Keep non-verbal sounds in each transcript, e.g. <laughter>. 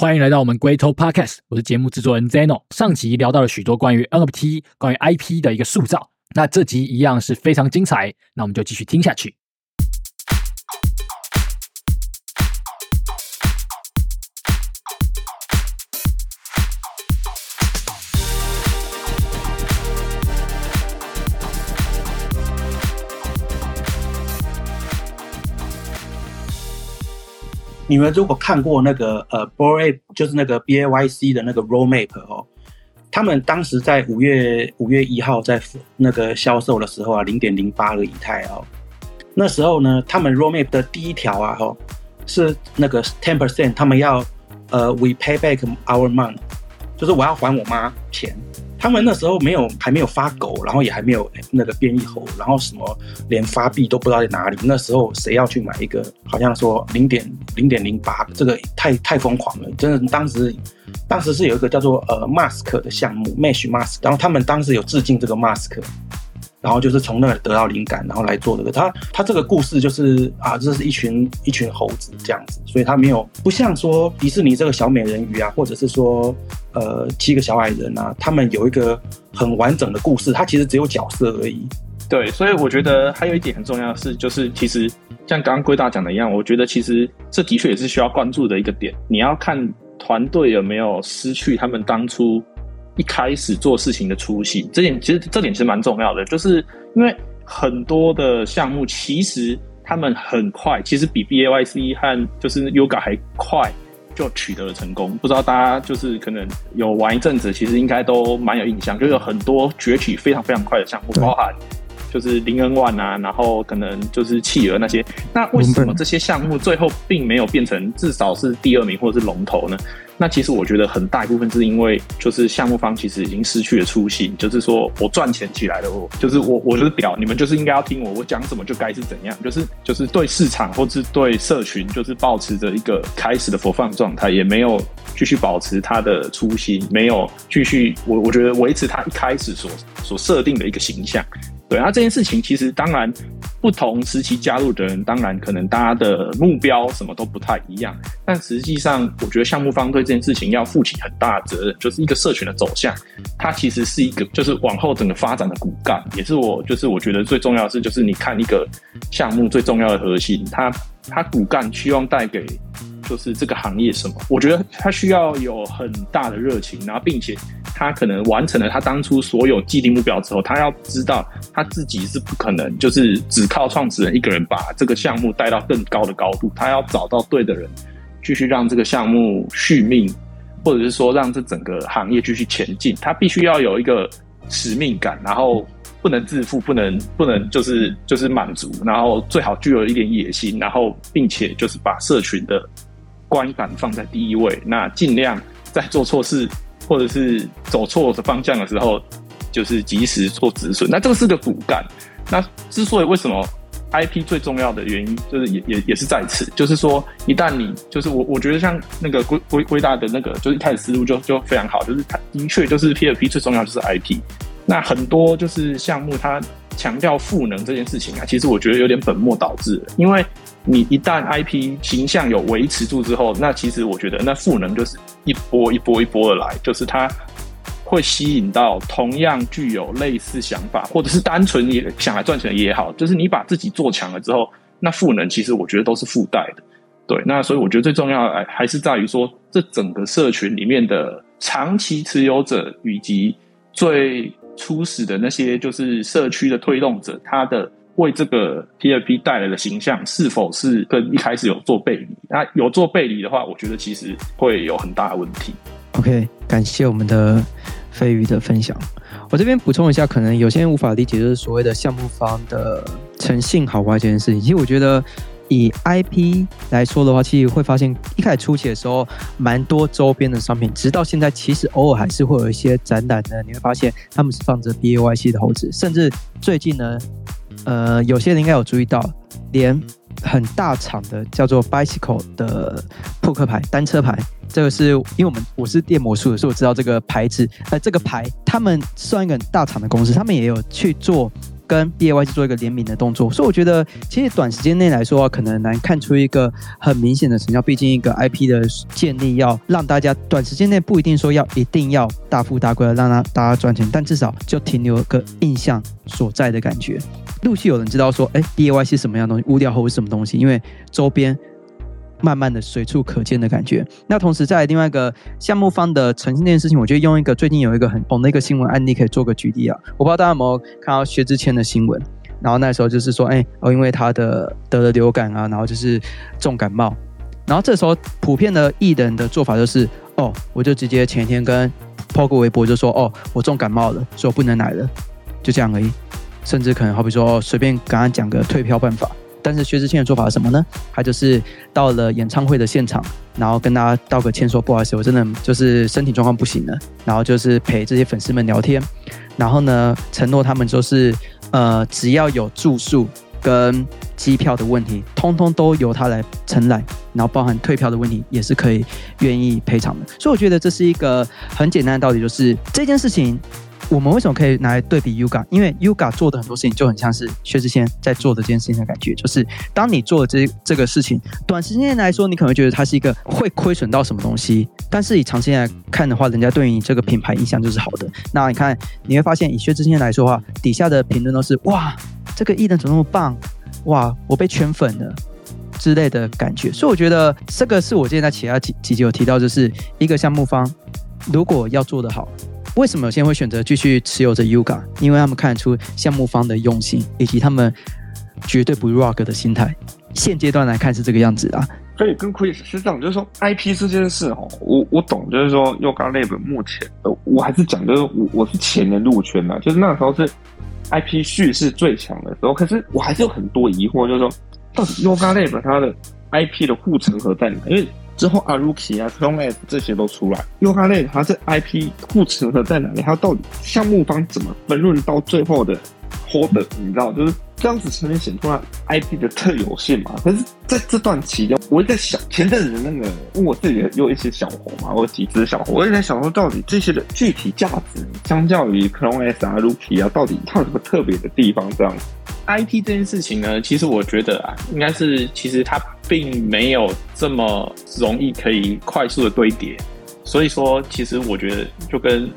欢迎来到我们龟头 Podcast，我是节目制作人 Zeno。上集聊到了许多关于 NFT、关于 IP 的一个塑造，那这集一样是非常精彩，那我们就继续听下去。你们如果看过那个呃 b o a 就是那个 B A Y C 的那个 Roadmap 哦，他们当时在五月五月一号在那个销售的时候啊，零点零八个以太哦，那时候呢，他们 Roadmap 的第一条啊，哦，是那个 ten percent，他们要呃 We pay back our money，就是我要还我妈钱。他们那时候没有，还没有发狗，然后也还没有那个变异猴，然后什么连发币都不知道在哪里。那时候谁要去买一个？好像说零点零点零八，这个太太疯狂了，真的。当时当时是有一个叫做呃 Mask 的项目，Mesh Mask，然后他们当时有致敬这个 Mask。然后就是从那里得到灵感，然后来做这个。他他这个故事就是啊，这是一群一群猴子这样子，所以他没有不像说迪士尼这个小美人鱼啊，或者是说呃七个小矮人啊，他们有一个很完整的故事，它其实只有角色而已。对，所以我觉得还有一点很重要的是，就是其实像刚刚龟大讲的一样，我觉得其实这的确也是需要关注的一个点。你要看团队有没有失去他们当初。一开始做事情的初心，这点其实这点其实蛮重要的，就是因为很多的项目其实他们很快，其实比 B A Y C 和就是 Yoga 还快就取得了成功。不知道大家就是可能有玩一阵子，其实应该都蛮有印象，就有很多崛起非常非常快的项目，包含就是零 N One 啊，然后可能就是企鹅那些。那为什么这些项目最后并没有变成至少是第二名或者是龙头呢？那其实我觉得很大一部分是因为，就是项目方其实已经失去了初心，就是说我赚钱起来了，我就是我，我就是表，你们就是应该要听我，我讲什么就该是怎样，就是就是对市场或是对社群，就是保持着一个开始的佛放状态，也没有继续保持它的初心，没有继续我我觉得维持它一开始所所设定的一个形象。对，那这件事情其实当然不同时期加入的人，当然可能大家的目标什么都不太一样，但实际上我觉得项目方对这件事情要负起很大的责任，就是一个社群的走向，它其实是一个就是往后整个发展的骨干，也是我就是我觉得最重要的是，就是你看一个项目最重要的核心，它它骨干希望带给。就是这个行业什么？我觉得他需要有很大的热情，然后并且他可能完成了他当初所有既定目标之后，他要知道他自己是不可能就是只靠创始人一个人把这个项目带到更高的高度，他要找到对的人，继续让这个项目续命，或者是说让这整个行业继续前进。他必须要有一个使命感，然后不能自负，不能不能就是就是满足，然后最好具有一点野心，然后并且就是把社群的。观感放在第一位，那尽量在做错事或者是走错的方向的时候，就是及时做止损。那这个是个骨干。那之所以为什么 IP 最重要的原因，就是也也也是在此，就是说一旦你就是我我觉得像那个归归归大的那个，就是一开始思路就就非常好，就是它的确就是 PFP 最重要就是 IP。那很多就是项目它强调赋能这件事情啊，其实我觉得有点本末倒置，因为。你一旦 IP 形象有维持住之后，那其实我觉得那赋能就是一波一波一波的来，就是它会吸引到同样具有类似想法，或者是单纯也想来赚钱也好，就是你把自己做强了之后，那赋能其实我觉得都是附带的。对，那所以我觉得最重要的还是在于说，这整个社群里面的长期持有者以及最初始的那些就是社区的推动者，他的。为这个 P 二 P 带来的形象是否是跟一开始有做背离？那有做背离的话，我觉得其实会有很大的问题。OK，感谢我们的飞鱼的分享。我这边补充一下，可能有些人无法理解，就是所谓的项目方的诚信好坏这件事情。其实我觉得，以 IP 来说的话，其实会发现一开始初期的时候，蛮多周边的商品，直到现在，其实偶尔还是会有一些展览呢。你会发现他们是放着 BAYC 的猴子，甚至最近呢。呃，有些人应该有注意到，连很大厂的叫做 Bicycle 的扑克牌单车牌，这个是因为我们我是电魔术的，所以我知道这个牌子。呃，这个牌他们算一个很大厂的公司，他们也有去做跟 B A Y 去做一个联名的动作，所以我觉得其实短时间内来说啊，可能难看出一个很明显的成效。毕竟一个 I P 的建立要让大家短时间内不一定说要一定要大富大贵的让他大家赚钱，但至少就停留个印象所在的感觉。陆续有人知道说，哎，DIY 是什么样东西，物料后是什么东西，因为周边。慢慢的随处可见的感觉。那同时在另外一个项目方的呈现这件事情，我觉得用一个最近有一个很红的一个新闻案例可以做个举例啊。我不知道大家有没有看到薛之谦的新闻，然后那时候就是说，哎哦，因为他的得了流感啊，然后就是重感冒，然后这时候普遍的艺人的做法就是，哦，我就直接前一天跟抛个微博就说，哦，我重感冒了，所以我不能来了，就这样而已。甚至可能好比说，随便跟他讲个退票办法。但是薛之谦的做法是什么呢？他就是到了演唱会的现场，然后跟大家道个歉，说不好意思，我真的就是身体状况不行了，然后就是陪这些粉丝们聊天，然后呢，承诺他们就是呃，只要有住宿跟机票的问题，通通都由他来承揽，然后包含退票的问题也是可以愿意赔偿的。所以我觉得这是一个很简单的道理，就是这件事情。我们为什么可以拿来对比 Uga？因为 Uga 做的很多事情就很像是薛之谦在做的这件事情的感觉，就是当你做这这个事情，短时间来说，你可能会觉得它是一个会亏损到什么东西，但是以长期来看的话，人家对于你这个品牌印象就是好的。那你看，你会发现以薛之谦来说的话，底下的评论都是哇，这个艺人怎么那么棒？哇，我被圈粉了之类的感觉。所以我觉得这个是我之前在其他几几集有提到，就是一个项目方如果要做得好。为什么有些人会选择继续持有着 Yuga？因为他们看出项目方的用心，以及他们绝对不 rock 的心态。现阶段来看是这个样子啊。所以跟 Chris 是这样，就是说 IP 这件事哦，我我懂，就是说 Yuga Lab 目前呃，我还是讲，就是我我是前年入圈的，就是那时候是 IP 叙事最强的时候，可是我还是有很多疑惑，就是说到底 Yuga Lab 它的 IP 的护城河在哪？因为之后，Aruki 啊、Chrome S 这些都出来，Yoga Lab 它这 IP 护城河在哪里？它到底项目方怎么分润到最后的 Holder？你知道，就是这样子才能显出来 IP 的特有性嘛？可是在这段期间，我在想，前阵子那个我自己有一些小红嘛，我几只小红，我也在想说，到底这些的具体价值，相较于 Chrome S 啊、Aruki 啊，到底它有什么特别的地方？这样子。IP 这件事情呢，其实我觉得啊，应该是其实它并没有这么容易可以快速的堆叠，所以说其实我觉得就跟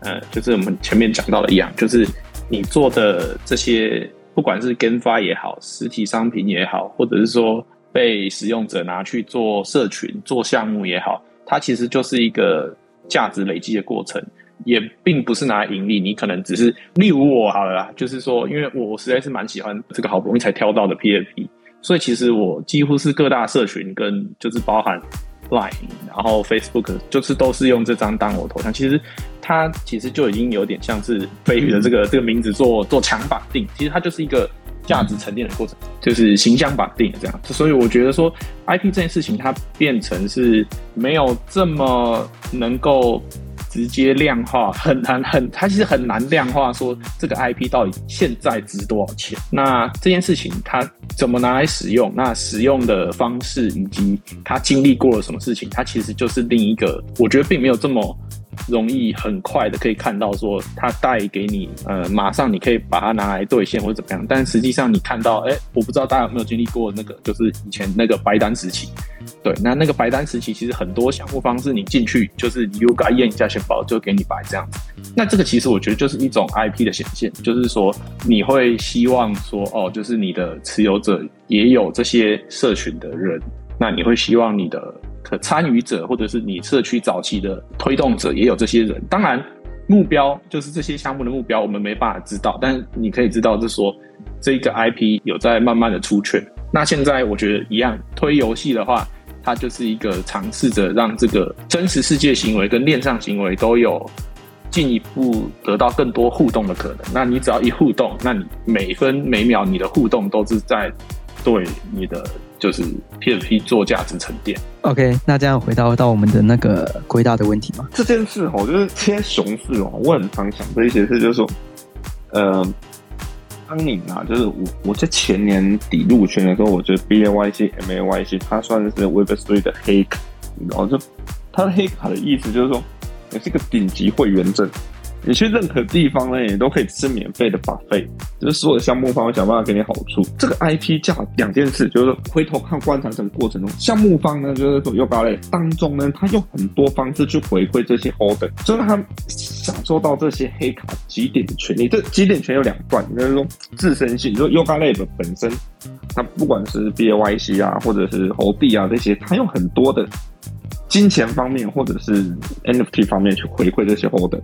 呃，就是我们前面讲到的一样，就是你做的这些，不管是跟发也好，实体商品也好，或者是说被使用者拿去做社群、做项目也好，它其实就是一个价值累积的过程。也并不是拿来盈利，你可能只是例如我好了，啦，就是说，因为我实在是蛮喜欢这个好不容易才挑到的 PFP，所以其实我几乎是各大社群跟就是包含 Line，然后 Facebook，就是都是用这张当我头像。其实它其实就已经有点像是飞宇的这个这个名字做做强绑定，其实它就是一个价值沉淀的过程，就是形象绑定这样。所以我觉得说 IP 这件事情它变成是没有这么能够。直接量化很难，很它其实很难量化说这个 IP 到底现在值多少钱。那这件事情它怎么拿来使用？那使用的方式以及它经历过了什么事情，它其实就是另一个，我觉得并没有这么。容易很快的可以看到说它带给你呃马上你可以把它拿来兑现或者怎么样，但实际上你看到哎我不知道大家有没有经历过那个就是以前那个白单时期，对，那那个白单时期其实很多项目方式你进去就是你又该验一下钱包就给你白这样子，那这个其实我觉得就是一种 IP 的显现，就是说你会希望说哦就是你的持有者也有这些社群的人，那你会希望你的。可参与者或者是你社区早期的推动者也有这些人，当然目标就是这些项目的目标，我们没办法知道，但你可以知道是说这个 IP 有在慢慢的出圈。那现在我觉得一样，推游戏的话，它就是一个尝试着让这个真实世界行为跟恋上行为都有进一步得到更多互动的可能。那你只要一互动，那你每分每秒你的互动都是在对你的。就是 P F P 做价值沉淀。OK，那这样回到到我们的那个归大的问题嘛？这件事哦，就是现在熊市哦，我很常想这一些事，就是说，呃，当你啊，就是我我在前年底入圈的时候，我觉得 B A Y C M A Y C 它算是 Web Three 的黑卡，然后就它的黑卡的意思就是说，你是一个顶级会员证，你去任何地方呢，你都可以吃免费的 buff，就是所有项目方会想办法给你好处。这个 IP 价两件事，就是回头看观察整个过程中，项目方呢就是说 Yoga 类当中呢，他用很多方式去回馈这些 holder，就让他享受到这些黑卡几点的权利。这几点权有两段，就是说自身性，就 Yoga 类的本身，它不管是 BAYC 啊，或者是猴币啊这些，它用很多的金钱方面或者是 NFT 方面去回馈这些 holder。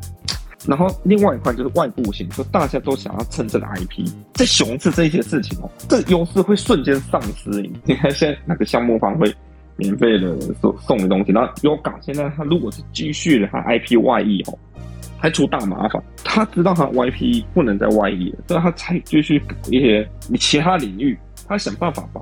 然后另外一块就是外部性，就大家都想要蹭这个 IP，在熊市这一些事情哦，这优势会瞬间丧失。你看现在那个项目方会免费的送送的东西，然后 Yoga 现在他如果是继续的他 IP 外溢哦，还出大麻烦。他知道他 IP 不能再外溢了，所以他才继续搞一些你其他领域，他想办法把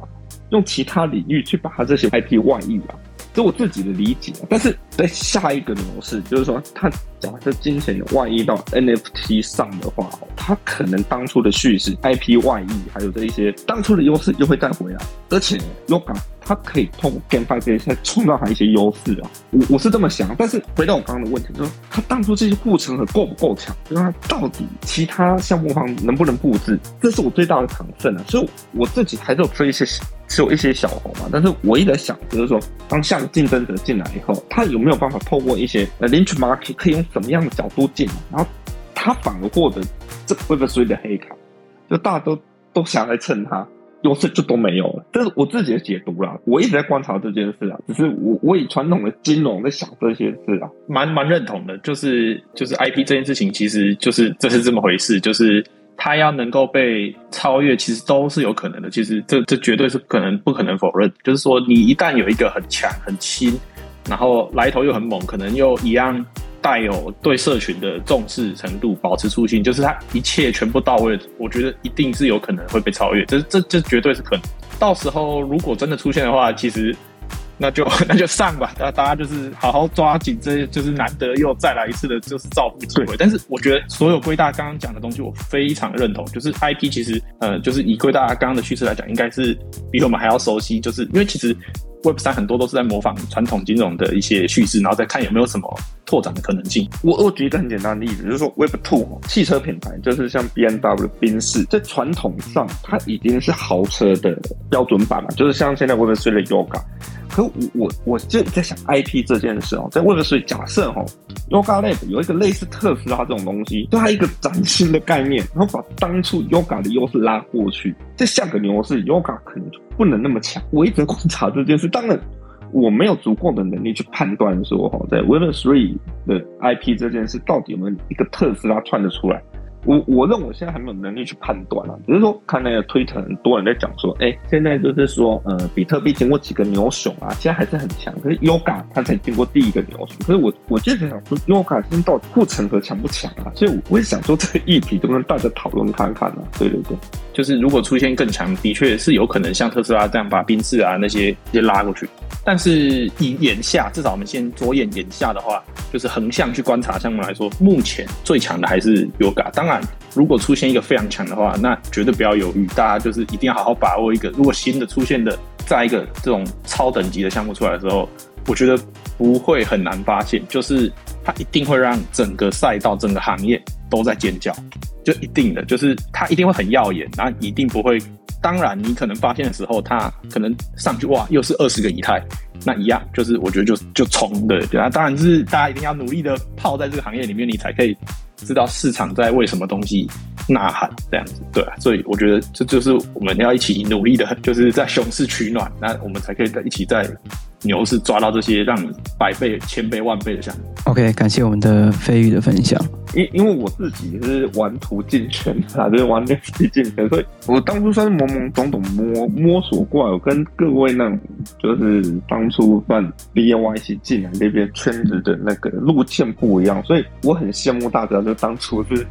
用其他领域去把他这些 IP 外溢啊。这我自己的理解，但是在下一个模式，就是说，他假设金钱有外溢到 NFT 上的话，他可能当初的叙事 IP 外溢，还有这一些当初的优势又会再回来，而且 Yoga 他可以通过 GameFi 这些创造他一些优势啊，我我是这么想。但是回到我刚刚的问题，就是他当初这些护城河够不够强？就是他到底其他项目方能不能布置？这是我最大的抗胜啊！所以我自己还是有推一些。是有一些小红嘛，但是我一直在想，就是说，当下的竞争者进来以后，他有没有办法透过一些呃 lynch market，可以用什么样的角度进来，然后他反而获得这 Web Three 的黑卡，就大家都都想来蹭他，优势就都没有了。这是我自己的解读啦，我一直在观察这件事啊，只是我我以传统的金融在想这些事啊，蛮蛮认同的，就是就是 IP 这件事情，其实就是这是这么回事，就是。它要能够被超越，其实都是有可能的。其实这这绝对是可能不可能否认。就是说，你一旦有一个很强、很轻，然后来头又很猛，可能又一样带有对社群的重视程度，保持初心，就是它一切全部到位，我觉得一定是有可能会被超越。这这这绝对是可能。到时候如果真的出现的话，其实。那就 <laughs> 那就上吧，大大家就是好好抓紧，这就是难得又再来一次的，就是造福机会。但是我觉得所有归大刚刚讲的东西，我非常认同。就是 IP 其实，呃，就是以归大刚刚的趋势来讲，应该是比我们还要熟悉。就是因为其实 Web 三很多都是在模仿传统金融的一些叙事，然后再看有没有什么拓展的可能性。我我举一个很简单的例子，就是说 Web Two 汽车品牌，就是像 B M W 宾士，在传统上它已经是豪车的标准版了，就是像现在 Web Three 的 Yoga。可我我我就在想 IP 这件事哦，在 Web Three 假设哦，Yoga Lab 有一个类似特斯拉这种东西，对它一个崭新的概念，然后把当初 Yoga 的优势拉过去，在下个牛市 Yoga 可能就不能那么强。我一直观察这件事，当然我没有足够的能力去判断说哈，在 Web Three 的 IP 这件事到底有没有一个特斯拉串得出来。我我认为我现在还没有能力去判断啊，只是说看那个推特，很多人在讲说，哎，现在就是说，呃，比特币经过几个牛熊啊，现在还是很强，可是 Yoga 它才经过第一个牛熊，可是我我就是想说，Yoga 现在到底护城河强不强啊？所以我也想说这个议题，都跟大家讨论看看啊。对对对，就是如果出现更强，的确是有可能像特斯拉这样把宾士啊那些直接拉过去。但是以眼下，至少我们先着眼眼下的话，就是横向去观察项目来说，目前最强的还是 Yoga，当然。如果出现一个非常强的话，那绝对不要犹豫，大家就是一定要好好把握一个。如果新的出现的，在一个这种超等级的项目出来的时候，我觉得不会很难发现，就是它一定会让整个赛道、整个行业都在尖叫，就一定的，就是它一定会很耀眼，然后一定不会。当然，你可能发现的时候，它可能上去哇，又是二十个以太，那一样，就是我觉得就就冲的，对啊。当然是大家一定要努力的泡在这个行业里面，你才可以。知道市场在为什么东西呐喊这样子，对啊，所以我觉得这就是我们要一起努力的，就是在熊市取暖，那我们才可以在一起在牛市抓到这些让你百倍、千倍、万倍的项目。OK，感谢我们的飞宇的分享。因因为我自己是玩图进圈啊，就是玩 NFT 进圈，所以我当初算是懵懵懂懂摸摸索过来。我跟各位那种就是当初算 BYC 进来那边圈子的那个路线不一样，所以我很羡慕大家，就当初是。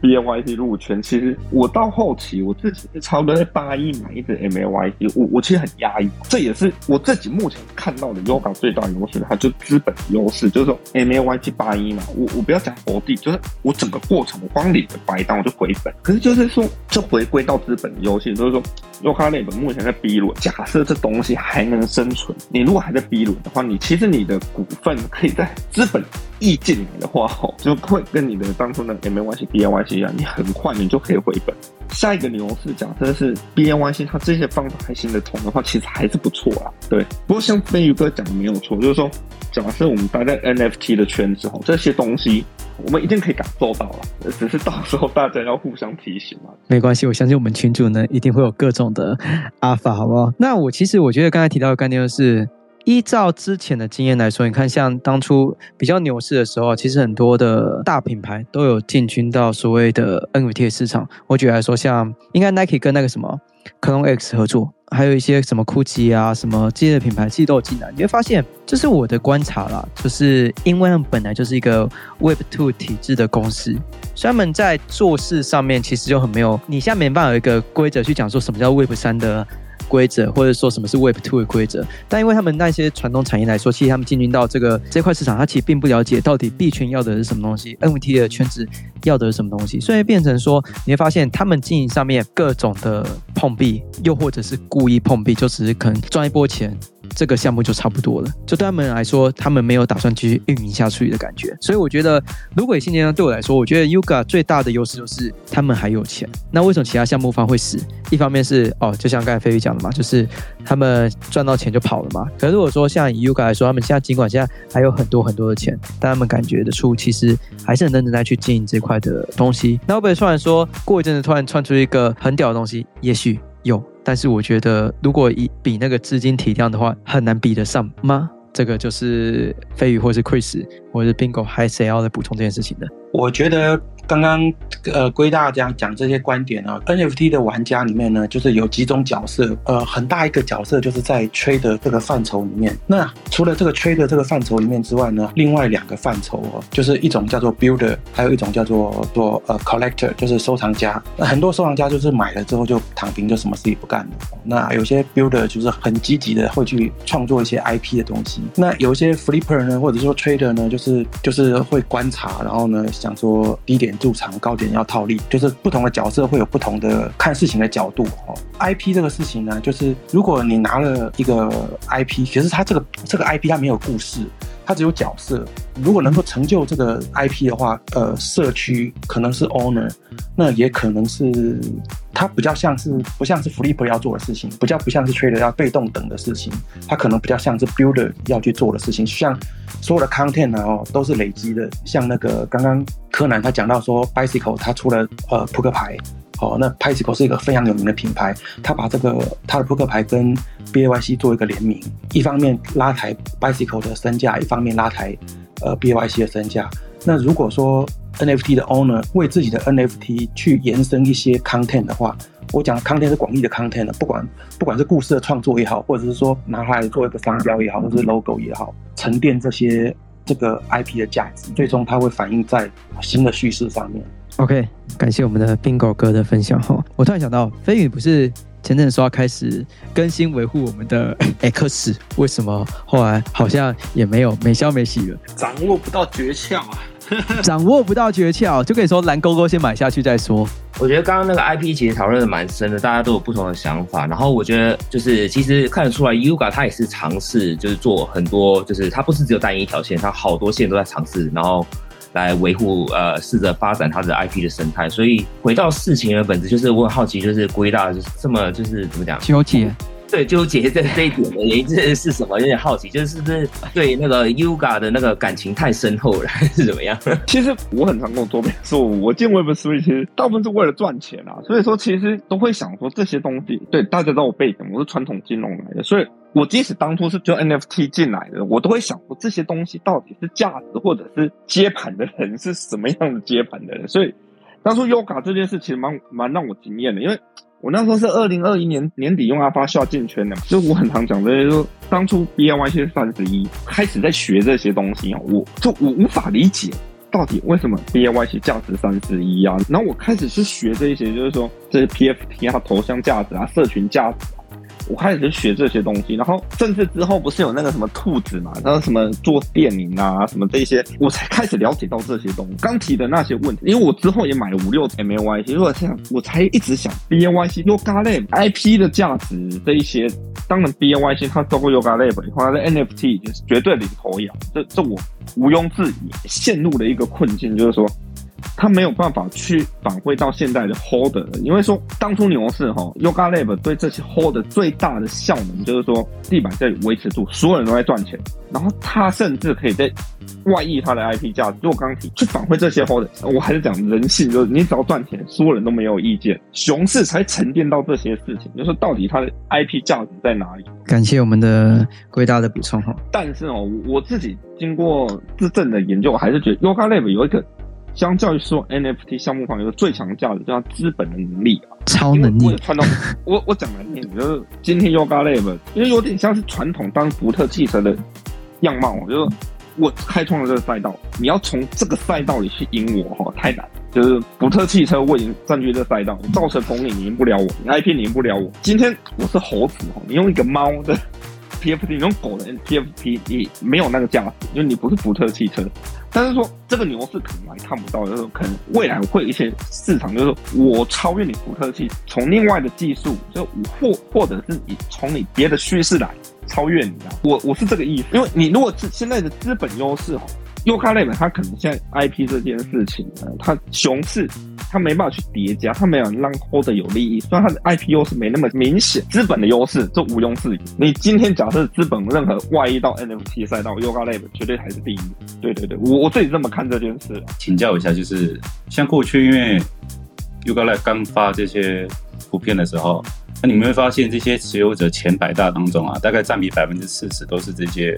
B A Y T 入圈，其实我到后期我自己是差不多在八一买一只 M A Y T，我我其实很压抑，这也是我自己目前看到的 Yoga 最大优势，它就资本优势，就是说 M A Y T 八一嘛，我我不要讲活地，就是我整个过程我光领的白单我就回本，可是就是说这回归到资本优势，就是说 Yoga 那本目前在 B 轮，假设这东西还能生存，你如果还在 B 轮的话，你其实你的股份可以在资本。意进来的话，吼，就会跟你的当初的 M A Y C B A Y C 一样，你很快你就可以回本。下一个牛市假设是 B A Y C，它这些方法还行得通的话，其实还是不错啦。对，不过像飞鱼哥讲的没有错，就是说，假设我们待在 N F T 的圈子，吼，这些东西我们一定可以感受到了，只是到时候大家要互相提醒嘛。没关系，我相信我们群主呢一定会有各种的阿法，好不好？那我其实我觉得刚才提到的概念就是。依照之前的经验来说，你看，像当初比较牛市的时候，其实很多的大品牌都有进军到所谓的 NFT 市场。我举来说，像应该 Nike 跟那个什么 c l o n X 合作，还有一些什么 GUCCI 啊，什么这些的品牌，其实都有进来。你会发现，这是我的观察啦，就是因为他们本来就是一个 Web Two 体制的公司，所以他们在做事上面其实就很没有，你现在没办法有一个规则去讲说什么叫 Web 三的。规则，或者说什么是 Web Two 的规则，但因为他们那些传统产业来说，其实他们进军到这个这块市场，他其实并不了解到底币圈要的是什么东西，NFT 的圈子要的是什么东西，所以变成说你会发现他们经营上面各种的碰壁，又或者是故意碰壁，就只是可能赚一波钱。这个项目就差不多了，就对他们来说，他们没有打算继续运营下去的感觉。所以我觉得，如果以现阶段对我来说，我觉得 Yoga 最大的优势就是他们还有钱。那为什么其他项目方会死？一方面是哦，就像刚才飞宇讲的嘛，就是他们赚到钱就跑了嘛。可是如果说像以 Yoga 来说，他们现在尽管现在还有很多很多的钱，但他们感觉得出，其实还是很认真在去经营这块的东西。那会不会突然说过一阵子突然窜出一个很屌的东西？也许有。但是我觉得，如果以比那个资金体量的话，很难比得上吗？这个就是飞宇或是 Chris 或是 Bingo 还谁要来补充这件事情的？我觉得。刚刚呃，归大家讲这些观点呢，NFT 的玩家里面呢，就是有几种角色，呃，很大一个角色就是在 Trade 这个范畴里面。那除了这个 Trade 这个范畴里面之外呢，另外两个范畴哦，就是一种叫做 Builder，还有一种叫做做呃 Collector，就是收藏家。那很多收藏家就是买了之后就躺平，就什么事也不干了。那有些 Builder 就是很积极的会去创作一些 IP 的东西。那有一些 Flipper 呢，或者说 Trader 呢，就是就是会观察，然后呢想说低点。入场高点要套利，就是不同的角色会有不同的看事情的角度哦。IP 这个事情呢，就是如果你拿了一个 IP，其实它这个这个 IP 它没有故事，它只有角色。如果能够成就这个 IP 的话，呃，社区可能是 owner，那也可能是它比较像是不像是 flipper 要做的事情，比较不像是 trader 要被动等的事情，它可能比较像是 builder 要去做的事情。像所有的 content 呢，哦，都是累积的。像那个刚刚柯南他讲到说，bicycle 他出了呃扑克牌。哦，那 Bicycle 是一个非常有名的品牌，他把这个他的扑克牌跟 B A Y C 做一个联名，一方面拉抬 Bicycle 的身价，一方面拉抬呃 B A Y C 的身价。那如果说 N F T 的 owner 为自己的 N F T 去延伸一些 content 的话，我讲 content 是广义的 content，不管不管是故事的创作也好，或者是说拿它来做一个商标也好，或者是 logo 也好，沉淀这些这个 I P 的价值，最终它会反映在新的叙事上面。OK，感谢我们的 Bingo 哥的分享哈。我突然想到，飞宇不是前阵说要开始更新维护我们的 <laughs> X，为什么后来好像也没有没消没息了？掌握不到诀窍啊！<laughs> 掌握不到诀窍，就可以说蓝勾勾先买下去再说。我觉得刚刚那个 IP 其实讨论的蛮深的，大家都有不同的想法。然后我觉得就是其实看得出来，Yuga 他也是尝试，就是做很多，就是他不是只有单一一条线，他好多线都在尝试，然后。来维护呃，试着发展它的 IP 的生态，所以回到事情的本质，就是我很好奇，就是归大就是这么就是怎么讲纠结，对纠结在这一点的原因这是什么？有点好奇，就是是不是对那个 Yuga 的那个感情太深厚了，还是怎么样？<laughs> 其实我很常跟我桌边说，我进 Web Three 其实大部分是为了赚钱啊，所以说其实都会想说这些东西，对大家知道我背景，我是传统金融来的，所以。我即使当初是就 NFT 进来的，我都会想过这些东西到底是价值，或者是接盘的人是什么样的接盘的人。所以当初 Yoga 这件事其实蛮蛮让我惊艳的，因为我那时候是二零二一年年底用阿发需要进圈的嘛，就我很常讲的，就是当初 BNY 是三十一开始在学这些东西啊，我就我无法理解到底为什么 biy 是价值三十一啊，然后我开始去学这一些，就是说这些 PFT 啊、头像价值啊、社群价值。我开始学这些东西，然后甚至之后不是有那个什么兔子嘛，然后什么做电影啊，什么这些，我才开始了解到这些东西。刚提的那些问题，因为我之后也买了五六 M L Y C，如果这样，我才一直想 B A Y C Yoga Lab I P 的价值这一些，当然 B A Y C 它包括 Yoga Lab 以后，它的 N F T 已经是绝对领头羊，这这我毋庸置疑。陷入了一个困境，就是说。他没有办法去反馈到现在的 holder，因为说当初牛市哈，Yoga Lab 对这些 holder 最大的效能就是说地板这里维持住，所有人都在赚钱，然后他甚至可以在外溢他的 IP 价值，做刚体去反馈这些 holder。我还是讲人性，就是你只要赚钱，所有人都没有意见，熊市才沉淀到这些事情，就是到底它的 IP 价值在哪里？感谢我们的归大的补充哈。但是哦，我自己经过自证的研究，我还是觉得 Yoga Lab 有一个。相较于说 NFT 项目方，有个最强价值叫资本的能力啊，超能力。传统，<laughs> 我我讲难听，就是今天 Yoga Lab，因为有点像是传统当福特汽车的样貌，就是我开创了这个赛道，你要从这个赛道里去赢我哈，太难。就是福特汽车我已经占据这赛道，造成红你赢不了我，你 IP 你赢不了我。今天我是猴子哈，你用一个猫的。PFT，你用狗的 PFP 你没有那个价值，因为你不是福特汽车。但是说这个牛市可能还看不到，就是可能未来会有一些市场，就是我超越你不客气，从另外的技术，就或或者是你从你别的趋势来超越你啊。我我是这个意思，因为你如果是现在的资本优势哈。优卡类本，它可能现在 IP 这件事情呢，它熊市，它没办法去叠加，它没有让 hold 有利益，虽然它的 IP 优势没那么明显，资本的优势这毋庸置疑。你今天假设资本任何外溢到 NFT 赛道，优卡类本绝对还是第一。对对对，我我自己这么看这件事。请教一下，就是像过去因为优卡类刚发这些图片的时候。那你们会发现，这些持有者前百大当中啊，大概占比百分之四十都是这些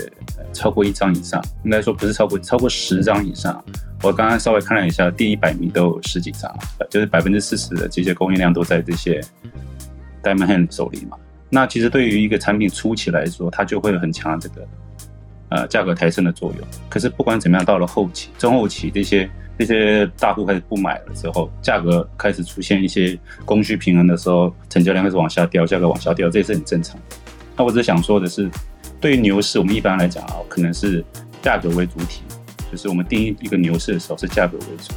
超过一张以上，应该说不是超过超过十张以上。我刚刚稍微看了一下，第一百名都有十几张，就是百分之四十的这些供应量都在这些 Diamond Hand 手里嘛。那其实对于一个产品初期来说，它就会有很强的这个呃价格抬升的作用。可是不管怎么样，到了后期、中后期这些。这些大户开始不买了之后，价格开始出现一些供需平衡的时候，成交量开始往下掉，价格往下掉，这也是很正常。那我只想说的是，对于牛市，我们一般来讲啊，可能是价格为主体，就是我们定义一个牛市的时候是价格为主。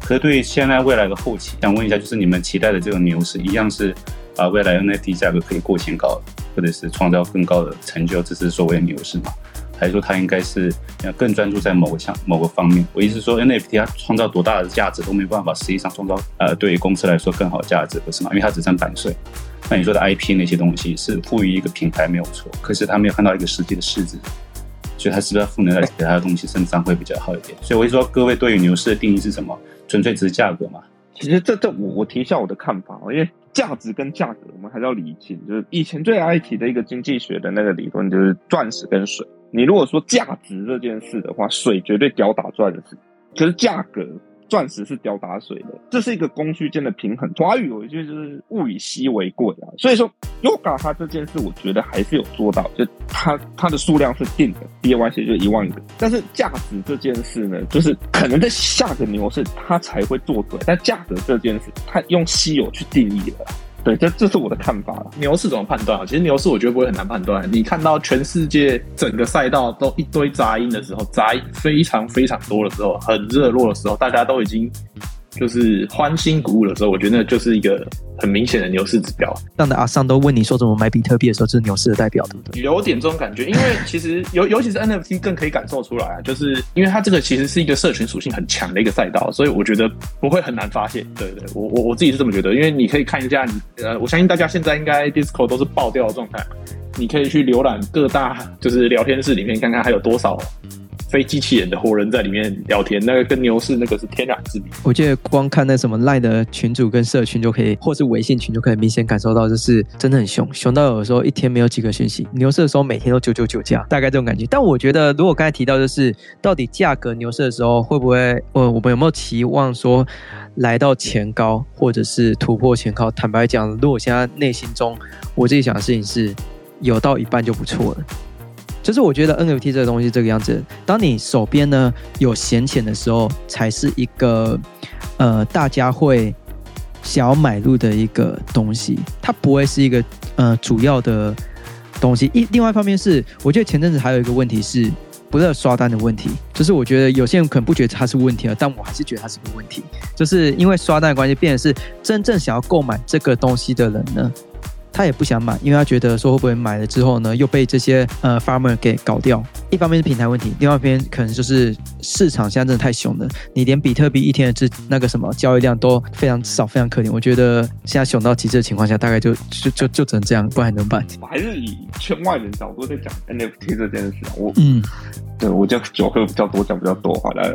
可是对于现在未来的后期，想问一下，就是你们期待的这种牛市，一样是啊未来 NFT 价格可以过前高，或者是创造更高的成就，这是所谓的牛市吗？还是说它应该是要更专注在某个项某个方面？我意思说，NFT 它创造多大的价值都没办法，实际上创造呃对于公司来说更好的价值，不是吗？因为它只占版税。那你说的 IP 那些东西是赋予一个品牌没有错，可是他没有看到一个实际的市值，所以它是不是要赋能在其他的东西身上会比较好一点？所以我就说，各位对于牛市的定义是什么？纯粹只是价格嘛？其实这这我我提一下我的看法，因为价值跟价格我们还是要理清。就是以前最爱提的一个经济学的那个理论，就是钻石跟水。你如果说价值这件事的话，水绝对吊打钻石，可是价格，钻石是吊打水的，这是一个供需间的平衡。华语有一句就是“物以稀为贵”啊，所以说 Yoga 它这件事，我觉得还是有做到，就它它的数量是定的，B Y C 就一万个，但是价值这件事呢，就是可能在下个牛市它才会做对，但价格这件事，它用稀有去定义了。对，这这是我的看法了。牛市怎么判断啊？其实牛市我觉得不会很难判断。你看到全世界整个赛道都一堆杂音的时候，杂音非常非常多的时候，很热络的时候，大家都已经。就是欢欣鼓舞的时候，我觉得就是一个很明显的牛市指标。当的阿尚都问你说怎么买比特币的时候，这是牛市的代表，对不对？有点这种感觉，因为其实尤尤其是 NFT 更可以感受出来啊，就是因为它这个其实是一个社群属性很强的一个赛道，所以我觉得不会很难发现。对对，我我我自己是这么觉得，因为你可以看一下，你呃，我相信大家现在应该 Discord 都是爆掉的状态，你可以去浏览各大就是聊天室里面看看还有多少。非机器人的活人在里面聊天，那个跟牛市那个是天壤之别。我觉得光看那什么赖的群主跟社群就可以，或是微信群就可以明显感受到，就是真的很凶，凶到有时候一天没有几个讯息。牛市的时候每天都九九九价，大概这种感觉。但我觉得，如果刚才提到就是到底价格牛市的时候会不会，呃，我们有没有期望说来到前高，或者是突破前高？坦白讲，如果现在内心中我自己想的事情是有到一半就不错了。就是我觉得 NFT 这个东西这个样子，当你手边呢有闲钱的时候，才是一个呃大家会想要买入的一个东西，它不会是一个呃主要的东西。一另外一方面是，我觉得前阵子还有一个问题是。不是刷单的问题，就是我觉得有些人可能不觉得它是问题了，但我还是觉得它是个问题，就是因为刷单的关系，变成是真正想要购买这个东西的人呢。他也不想买，因为他觉得说会不会买了之后呢，又被这些呃 farmer 给搞掉。一方面是平台问题，另外一边可能就是市场现在真的太熊了，你连比特币一天的这那个什么交易量都非常少，非常可怜。我觉得现在熊到极致的情况下，大概就就 <laughs> 就就只能这样，不然怎么办？我还是以圈外人角度在讲 NFT 这件事啊，我嗯。对我讲酒喝比较多，讲比较多好。来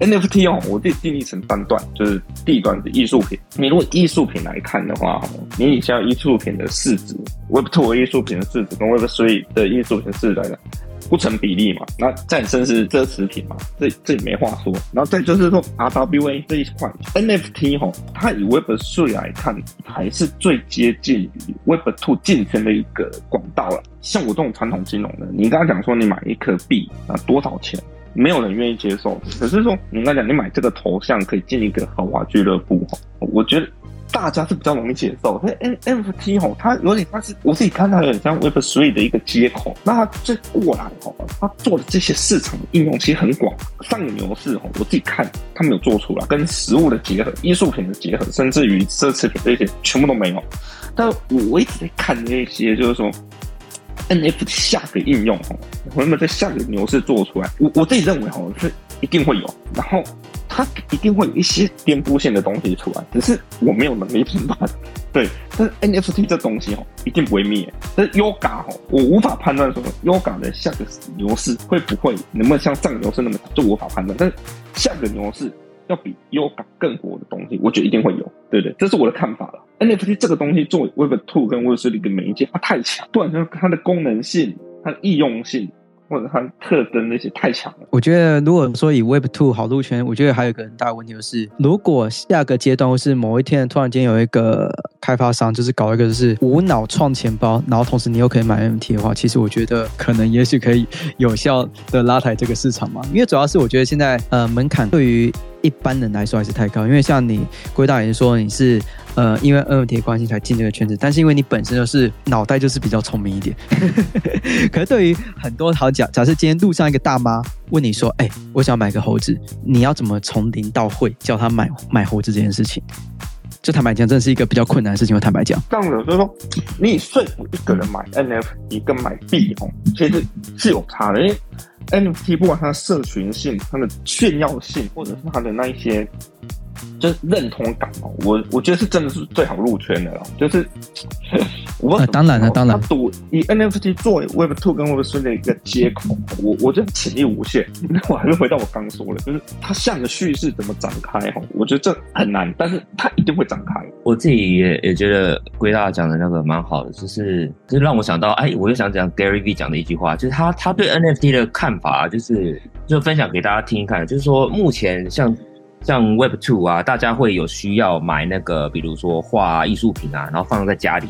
，NFT 哦，我自己定义成三段，就是第一段是艺术品。你如果艺术品来看的话，你以下艺术品的市市值，Web Two 艺术品的市值跟 Web Three 的艺术品市值来的。不成比例嘛？那再生是奢侈品嘛？这这也没话说。然后再就是说，RWA 这一块 NFT 吼，它以 Web Three 来看，还是最接近于 Web Two 进圈的一个管道了。像我这种传统金融的，你刚刚讲说你买一颗币啊多少钱？没有人愿意接受。可是说你刚讲你买这个头像可以进一个豪华俱乐部，我觉得。大家是比较容易接受，所以 NFT 吼，它有点它是我自己看它有点像 Web Three 的一个接口。那它这过来吼，它做的这些市场应用其实很广。上个牛市吼，我自己看它没有做出来跟实物的结合、艺术品的结合，甚至于奢侈品这些全部都没有。但我一直在看那些，就是说 NFT 下个应用吼，会不会在下个牛市做出来？我我自己认为吼是一定会有。然后。它一定会有一些颠覆性的东西出来，只是我没有能力评判。<laughs> 对，但是 NFT 这东西哦，一定不会灭。但是 Yoga 哦，我无法判断说 Yoga 的下个牛市会不会能不能像上个牛市那么，就无法判断。但是下个牛市要比 Yoga 更火的东西，我觉得一定会有。对不对，这是我的看法了。NFT 这个东西作为 Web Two 跟 Web Three 的媒介，它太强，不管说它的功能性、它的易用性。或者它特征那些太强了。我觉得，如果说以 Web Two 好入圈，我觉得还有一个很大的问题就是，如果下个阶段或是某一天突然间有一个开发商就是搞一个就是无脑创钱包，然后同时你又可以买 NFT 的话，其实我觉得可能也许可以有效的拉抬这个市场嘛。因为主要是我觉得现在呃门槛对于一般人来说还是太高，因为像你归大人说你是。呃，因为 NFT 关系才进这个圈子，但是因为你本身就是脑袋就是比较聪明一点。可是对于很多好假假设今天路上一个大妈问你说：“哎，我想买个猴子，你要怎么从零到会教他买买猴子这件事情？”这坦白讲，真的是一个比较困难的事情。我坦白讲，这样子所以说，你说服一个人买 NFT 跟买币哦，其实是有差的。因为 NFT 不管它的社群性、它的炫耀性，或者是它的那一些。就是认同感哦，我我觉得是真的是最好入圈的了。就是，<laughs> 我当然了，当然，赌以 NFT 作为 Web Two 跟 Web Three 的一个接口，我我觉得潜力无限。那 <laughs> 我还是回到我刚说的，就是它像个叙事怎么展开哈，我觉得这很难，但是它一定会展开。我自己也也觉得归大讲的那个蛮好的，就是就让我想到，哎，我又想讲 Gary V 讲的一句话，就是他他对 NFT 的看法，就是就分享给大家听一看，就是说目前像。像 Web Two 啊，大家会有需要买那个，比如说画艺术品啊，然后放在家里。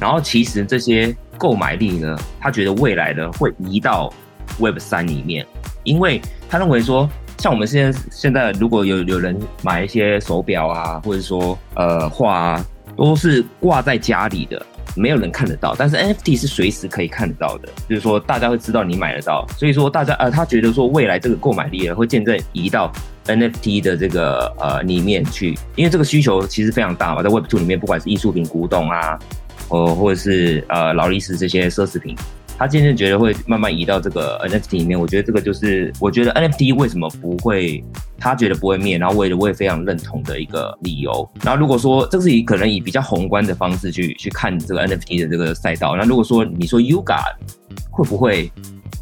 然后其实这些购买力呢，他觉得未来的会移到 Web 三里面，因为他认为说，像我们现在现在如果有有人买一些手表啊，或者说呃画啊，都是挂在家里的，没有人看得到。但是 NFT 是随时可以看得到的，就是说大家会知道你买得到。所以说大家呃，他觉得说未来这个购买力呢会渐渐移到。NFT 的这个呃里面去，因为这个需求其实非常大嘛，在 Web Two 里面，不管是艺术品、古董啊，哦，或者是呃劳力士这些奢侈品，他渐渐觉得会慢慢移到这个 NFT 里面。我觉得这个就是，我觉得 NFT 为什么不会，他觉得不会灭，然后我也我也非常认同的一个理由。然后如果说这是以可能以比较宏观的方式去去看这个 NFT 的这个赛道，那如果说你说 Yuga 会不会？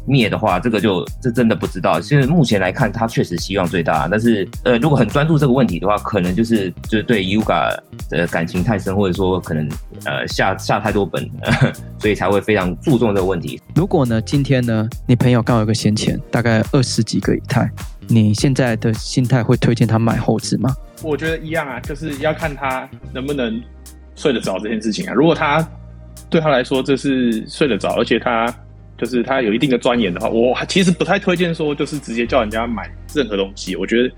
灭的话，这个就这真的不知道。其实目前来看，他确实希望最大。但是，呃，如果很专注这个问题的话，可能就是就是对 Yuga 的感情太深，或者说可能呃下下太多本，<laughs> 所以才会非常注重这个问题。如果呢，今天呢，你朋友刚好有个闲钱，大概二十几个以太，你现在的心态会推荐他买后置吗？我觉得一样啊，就是要看他能不能睡得着这件事情啊。如果他对他来说这是睡得着，而且他。就是他有一定的钻研的话，我其实不太推荐说就是直接叫人家买任何东西。我觉得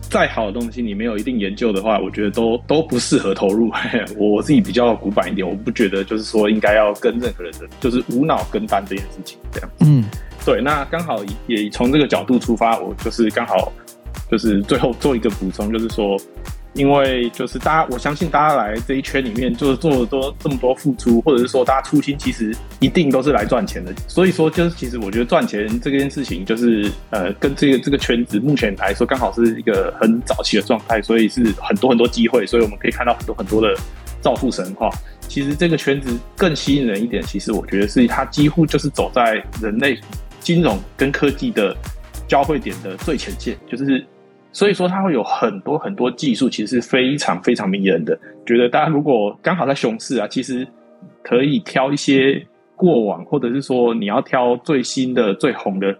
再好的东西，你没有一定研究的话，我觉得都都不适合投入。我 <laughs> 我自己比较古板一点，我不觉得就是说应该要跟任何人的就是无脑跟单这件事情这样。嗯，对，那刚好也从这个角度出发，我就是刚好就是最后做一个补充，就是说。因为就是大家，我相信大家来这一圈里面，就是做了多这么多付出，或者是说大家初心其实一定都是来赚钱的。所以说，就是其实我觉得赚钱这件事情，就是呃，跟这个这个圈子目前来说，刚好是一个很早期的状态，所以是很多很多机会。所以我们可以看到很多很多的造富神话。其实这个圈子更吸引人一点，其实我觉得是它几乎就是走在人类金融跟科技的交汇点的最前线，就是。所以说，它会有很多很多技术，其实是非常非常迷人的。觉得大家如果刚好在熊市啊，其实可以挑一些过往，或者是说你要挑最新的、最红的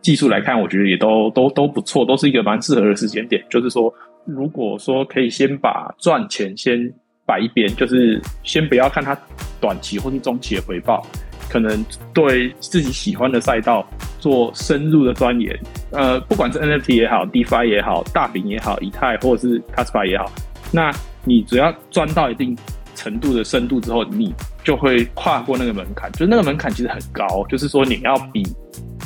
技术来看，我觉得也都都都不错，都是一个蛮适合的时间点。就是说，如果说可以先把赚钱先摆一边，就是先不要看它短期或是中期的回报。可能对自己喜欢的赛道做深入的钻研，呃，不管是 NFT 也好，DeFi 也好，大饼也好，以太或者是 Caspa 也好，那你只要钻到一定程度的深度之后，你就会跨过那个门槛。就是那个门槛其实很高，就是说你要比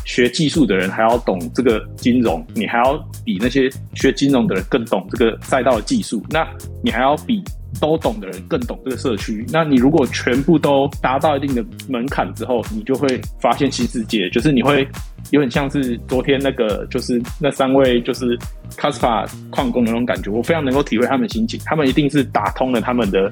学技术的人还要懂这个金融，你还要比那些学金融的人更懂这个赛道的技术，那你还要比。都懂的人更懂这个社区。那你如果全部都达到一定的门槛之后，你就会发现新世界。就是你会有点像是昨天那个，就是那三位就是 Caspa 矿工的那种感觉。我非常能够体会他们心情。他们一定是打通了他们的，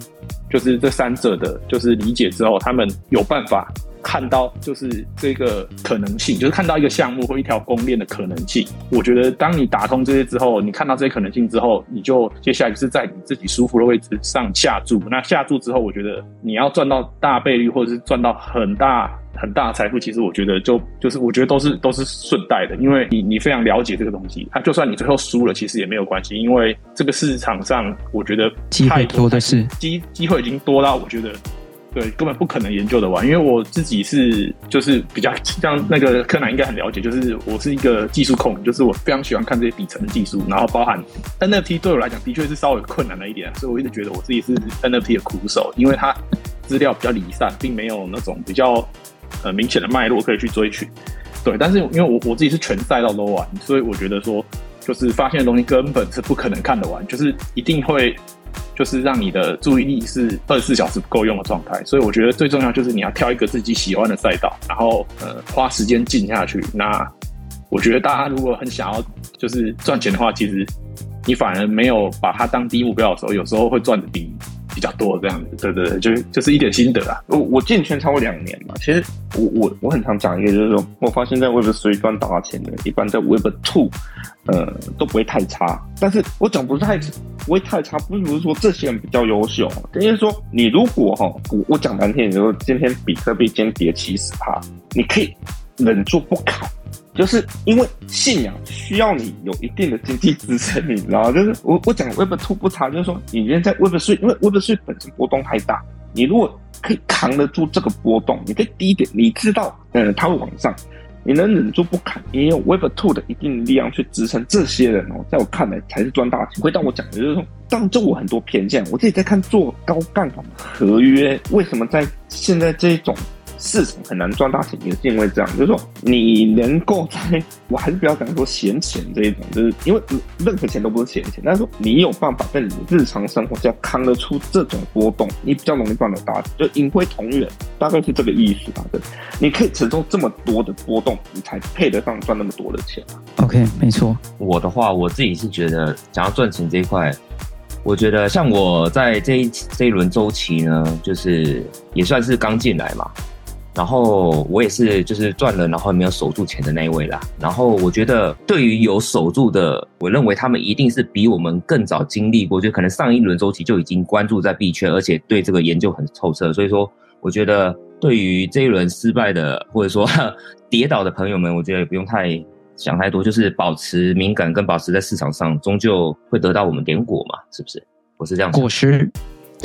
就是这三者的，就是理解之后，他们有办法。看到就是这个可能性，就是看到一个项目或一条公链的可能性。我觉得，当你打通这些之后，你看到这些可能性之后，你就接下来就是在你自己舒服的位置上下注。那下注之后，我觉得你要赚到大倍率，或者是赚到很大很大的财富，其实我觉得就就是我觉得都是都是顺带的，因为你你非常了解这个东西。它就算你最后输了，其实也没有关系，因为这个市场上我觉得机会多的是机机会已经多到我觉得。对，根本不可能研究的完，因为我自己是就是比较像那个柯南应该很了解，就是我是一个技术控，就是我非常喜欢看这些底层的技术，然后包含 NFT 对我来讲的确是稍微困难了一点，所以我一直觉得我自己是 NFT 的苦手，因为它资料比较离散，并没有那种比较呃明显的脉络可以去追寻。对，但是因为我我自己是全赛道都玩，所以我觉得说就是发现的东西根本是不可能看得完，就是一定会。就是让你的注意力是二十四小时不够用的状态，所以我觉得最重要就是你要挑一个自己喜欢的赛道，然后呃花时间静下去。那我觉得大家如果很想要就是赚钱的话，其实你反而没有把它当低目标的时候，有时候会赚的比比较多这样子。对对对，就就是一点心得啊。我我进圈超过两年嘛，其实我我我很常讲一个，就是说我发现在 Web 三赚大钱的，一般在 Web Two。呃，都不会太差，但是我讲不是太不会太差，不是不是说这些人比较优秀，因为说你如果哈，我我讲难听，你说今天比特币今天跌七十趴，你可以忍住不砍，就是因为信仰需要你有一定的经济支撑，你知道就是我我讲 Web Two 不差，就是说你今天在 Web Three，，因为 Web Three 本身波动太大，你如果可以扛得住这个波动，你可以低点，你知道，嗯，它会往上。你能忍住不砍，你有 Web Two 的一定力量去支撑这些人哦，在我看来才是赚大钱。回到我讲的就是说，当就我很多偏见，我自己在看做高杠杆合约，为什么在现在这种。市场很难赚大钱，也是因为这样，就是说你能够在，我还是不要讲说闲钱这一种，就是因为任何钱都不是闲钱，但是说你有办法在你的日常生活下扛得出这种波动，你比较容易赚得大钱，就盈亏同源，大概是这个意思吧。对，你可以承受这么多的波动，你才配得上赚那么多的钱。OK，没错。我的话，我自己是觉得，想要赚钱这一块，我觉得像我在这一这一轮周期呢，就是也算是刚进来嘛。然后我也是，就是赚了，然后没有守住钱的那一位啦。然后我觉得，对于有守住的，我认为他们一定是比我们更早经历过，就可能上一轮周期就已经关注在币圈，而且对这个研究很透彻。所以说，我觉得对于这一轮失败的或者说 <laughs> 跌倒的朋友们，我觉得也不用太想太多，就是保持敏感跟保持在市场上，终究会得到我们点果嘛，是不是？我是这样。果实。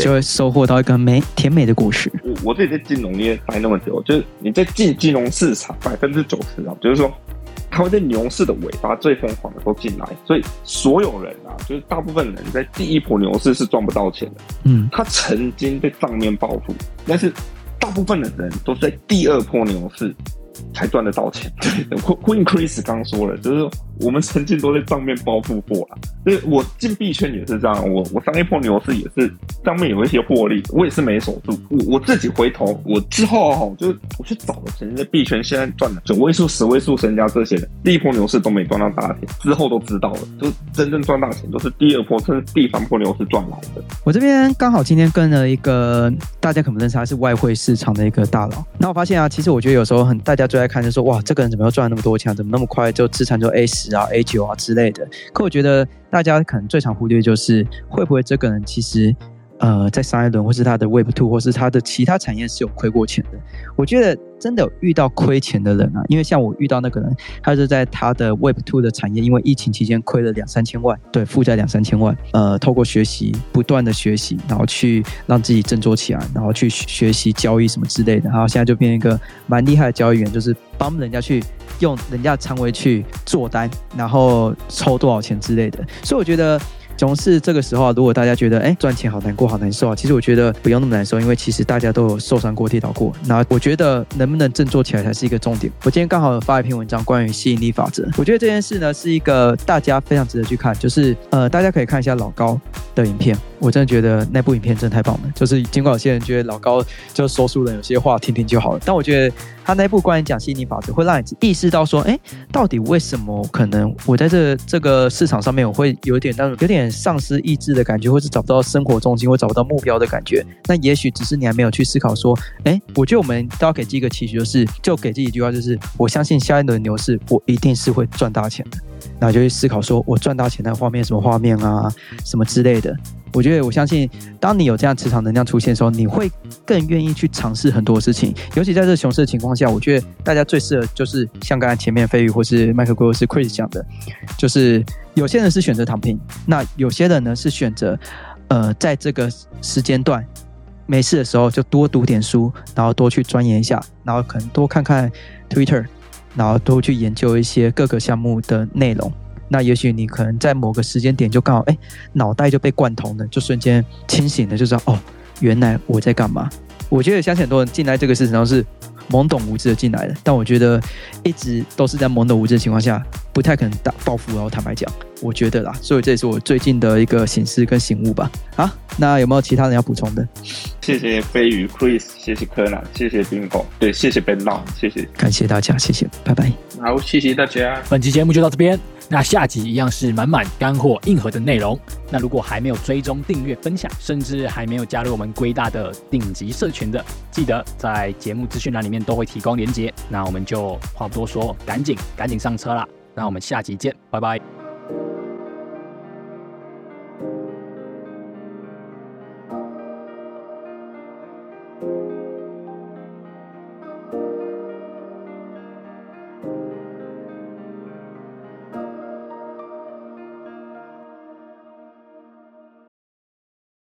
就会收获到一个美甜美的果实。我我自己在金融业待那么久，就是你在进金融市场百分之九十啊，就是说他会在牛市的尾巴最疯狂的时候进来，所以所有人啊，就是大部分人在第一波牛市是赚不到钱的。嗯，他曾经被账面暴富，但是大部分的人都是在第二波牛市才赚得到钱。<laughs> 对，Queen Chris 刚说了，就是我们曾经都在账面报复过了。所以我进币圈也是这样，我我上一波牛市也是上面有一些获利，我也是没守住。我我自己回头，我之后哈，就我去找了曾经在币圈现在赚的九位数、十位数身家这些人，第一波牛市都没赚到大钱，之后都知道了，就真正赚大钱都是第二波甚至第三波牛市赚来的。我这边刚好今天跟了一个大家可能认识，他是外汇市场的一个大佬。那我发现啊，其实我觉得有时候很大家最爱看，就是说哇，这个人怎么又赚那么多钱，怎么那么快就资产就 A 十啊、A 九啊之类的。可我觉得大家可能最常忽略就是会不会这个人其实。呃，在上一轮或是他的 Web Two 或是他的其他产业是有亏过钱的。我觉得真的有遇到亏钱的人啊，因为像我遇到那个人，他是在他的 Web Two 的产业，因为疫情期间亏了两三千万，对，负债两三千万。呃，透过学习，不断的学习，然后去让自己振作起来，然后去学习交易什么之类的，然后现在就变一个蛮厉害的交易员，就是帮人家去用人家的仓位去做单，然后抽多少钱之类的。所以我觉得。熊市这个时候啊，如果大家觉得哎赚钱好难过好难受啊，其实我觉得不用那么难受，因为其实大家都有受伤过跌倒过。那我觉得能不能振作起来才是一个重点。我今天刚好发一篇文章关于吸引力法则，我觉得这件事呢是一个大家非常值得去看，就是呃大家可以看一下老高的影片，我真的觉得那部影片真的太棒了。就是尽管有些人觉得老高就说书人，有些话听听就好了，但我觉得他那部关于讲吸引力法则，会让你意识到说，哎，到底为什么可能我在这这个市场上面我会有点那种有点。丧失意志的感觉，或是找不到生活重心，或找不到目标的感觉，那也许只是你还没有去思考说，哎，我觉得我们都要给自己一个期许，就是就给自己一句话，就是我相信下一轮牛市，我一定是会赚大钱的。那就去思考说，我赚大钱的画面什么画面啊，什么之类的。我觉得我相信，当你有这样磁场能量出现的时候，你会更愿意去尝试很多事情。尤其在这熊市的情况下，我觉得大家最适合就是像刚才前面飞宇或是麦克哥或是 Chris 讲的，就是有些人是选择躺平，那有些人呢是选择呃在这个时间段没事的时候就多读点书，然后多去钻研一下，然后可能多看看 Twitter，然后多去研究一些各个项目的内容。那也许你可能在某个时间点就刚好，哎，脑袋就被贯通了，就瞬间清醒了，就知道哦，原来我在干嘛。我觉得相信很多人进来这个事情上是懵懂无知的进来的，但我觉得一直都是在懵懂无知的情况下，不太可能大报复。然后坦白讲，我觉得啦，所以这也是我最近的一个醒思跟醒悟吧。好，那有没有其他人要补充的？谢谢飞鱼 Chris，谢谢柯南，谢谢 Bingo，对，谢谢 Ben Long，谢谢，感谢大家，谢谢，拜拜。好，谢谢大家。本期节目就到这边。那下集一样是满满干货、硬核的内容。那如果还没有追踪、订阅、分享，甚至还没有加入我们龟大的顶级社群的，记得在节目资讯栏里面都会提供连结。那我们就话不多说，赶紧赶紧上车啦！那我们下集见，拜拜。